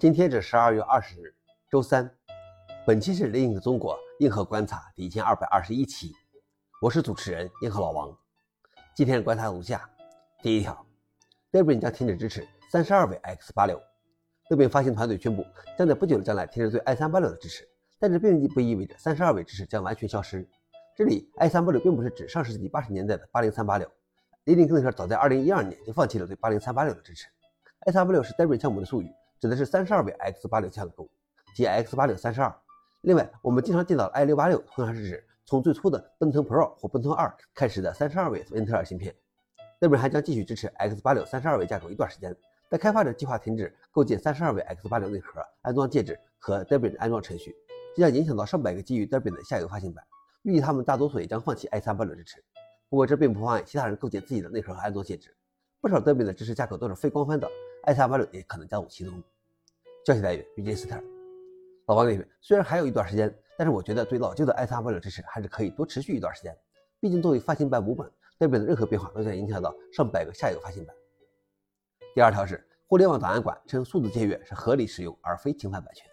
今天是十二月二十日，周三。本期是《另一个中国硬核观察》第一千二百二十一期，我是主持人硬核老王。今天的观察如下：第一条，Debian 将停止支持三十二位 x 八六。Debian 发行团队宣布，将在不久的将来停止对 i 三八六的支持，但这并不意味着三十二位支持将完全消失。这里 i 三八六并不是指上世纪八十年代的八零三八六，雷凌克特早在二零一二年就放弃了对八零三八六的支持。i 三八六是 Debian 项目的术语。指的是三十二位 x 八六架构，即 x 八六三十二。另外，我们经常见到的 i 六八六通常是指从最初的奔腾 Pro 或奔腾二开始的三十二位英特尔芯片。Debian 还将继续支持 x 八六三十二位架构一段时间，但开发者计划停止构建三十二位 x 八六内核安装介质和 Debian 安装程序，这将影响到上百个基于 Debian 的下游发行版。预计他们大多数也将放弃 i 三八六支持。不过，这并不妨碍其他人构建自己的内核和安装介质。不少 Debian 的支持架构都是非官方的。I 三八六也可能加入其中。消息来源：于金斯特。老王认为，虽然还有一段时间，但是我觉得对老旧的 i 三八六支持还是可以多持续一段时间。毕竟作为发行版母本，代表的任何变化都将影响到上百个下游发行版。第二条是，互联网档案馆称数字借阅是合理使用而非侵犯版权。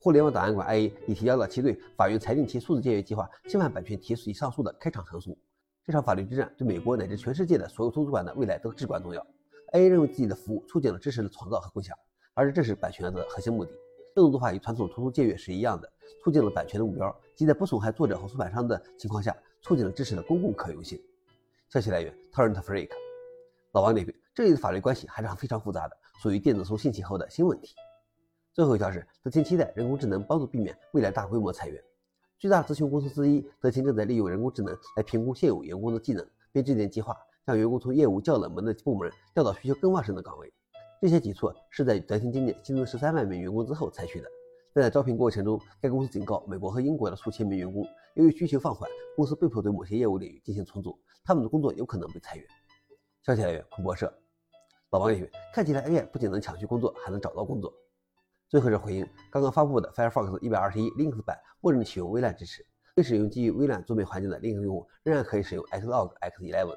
互联网档案馆 IA 已提交了其对法院裁定其数字借阅计划侵犯版权提起上诉的开场陈述。这场法律之战对美国乃至全世界的所有图书馆的未来都至关重要。A 认为自己的服务促进了知识的创造和共享，而这正是版权的核心目的。这种做法与传统图书借阅是一样的，促进了版权的目标，即在不损害作者和出版商的情况下，促进了知识的公共可用性。消息来源：Torrent Freak。老王认为，这里的法律关系还是非常复杂的，属于电子书兴起后的新问题。最后一条是，德勤期待人工智能帮助避免未来大规模裁员。巨大咨询公司之一德勤正在利用人工智能来评估现有员工的技能，并制定计划。将员工从业务较冷门的部门调到需求更旺盛的岗位，这些举措是在德勤今年新增十三万名员工之后采取的。但在招聘过程中，该公司警告美国和英国的数千名员工，由于需求放缓，公司被迫对某些业务领域进行重组，他们的工作有可能被裁员。消息来源：彭博社。老王认为，看起来 AI 不仅能抢去工作，还能找到工作。最后是回应刚刚发布的 Firefox 121 Linux 版默认启用微软支持，未使用基于微软桌面环境的 Linux 用户仍然可以使用 Xlog X11。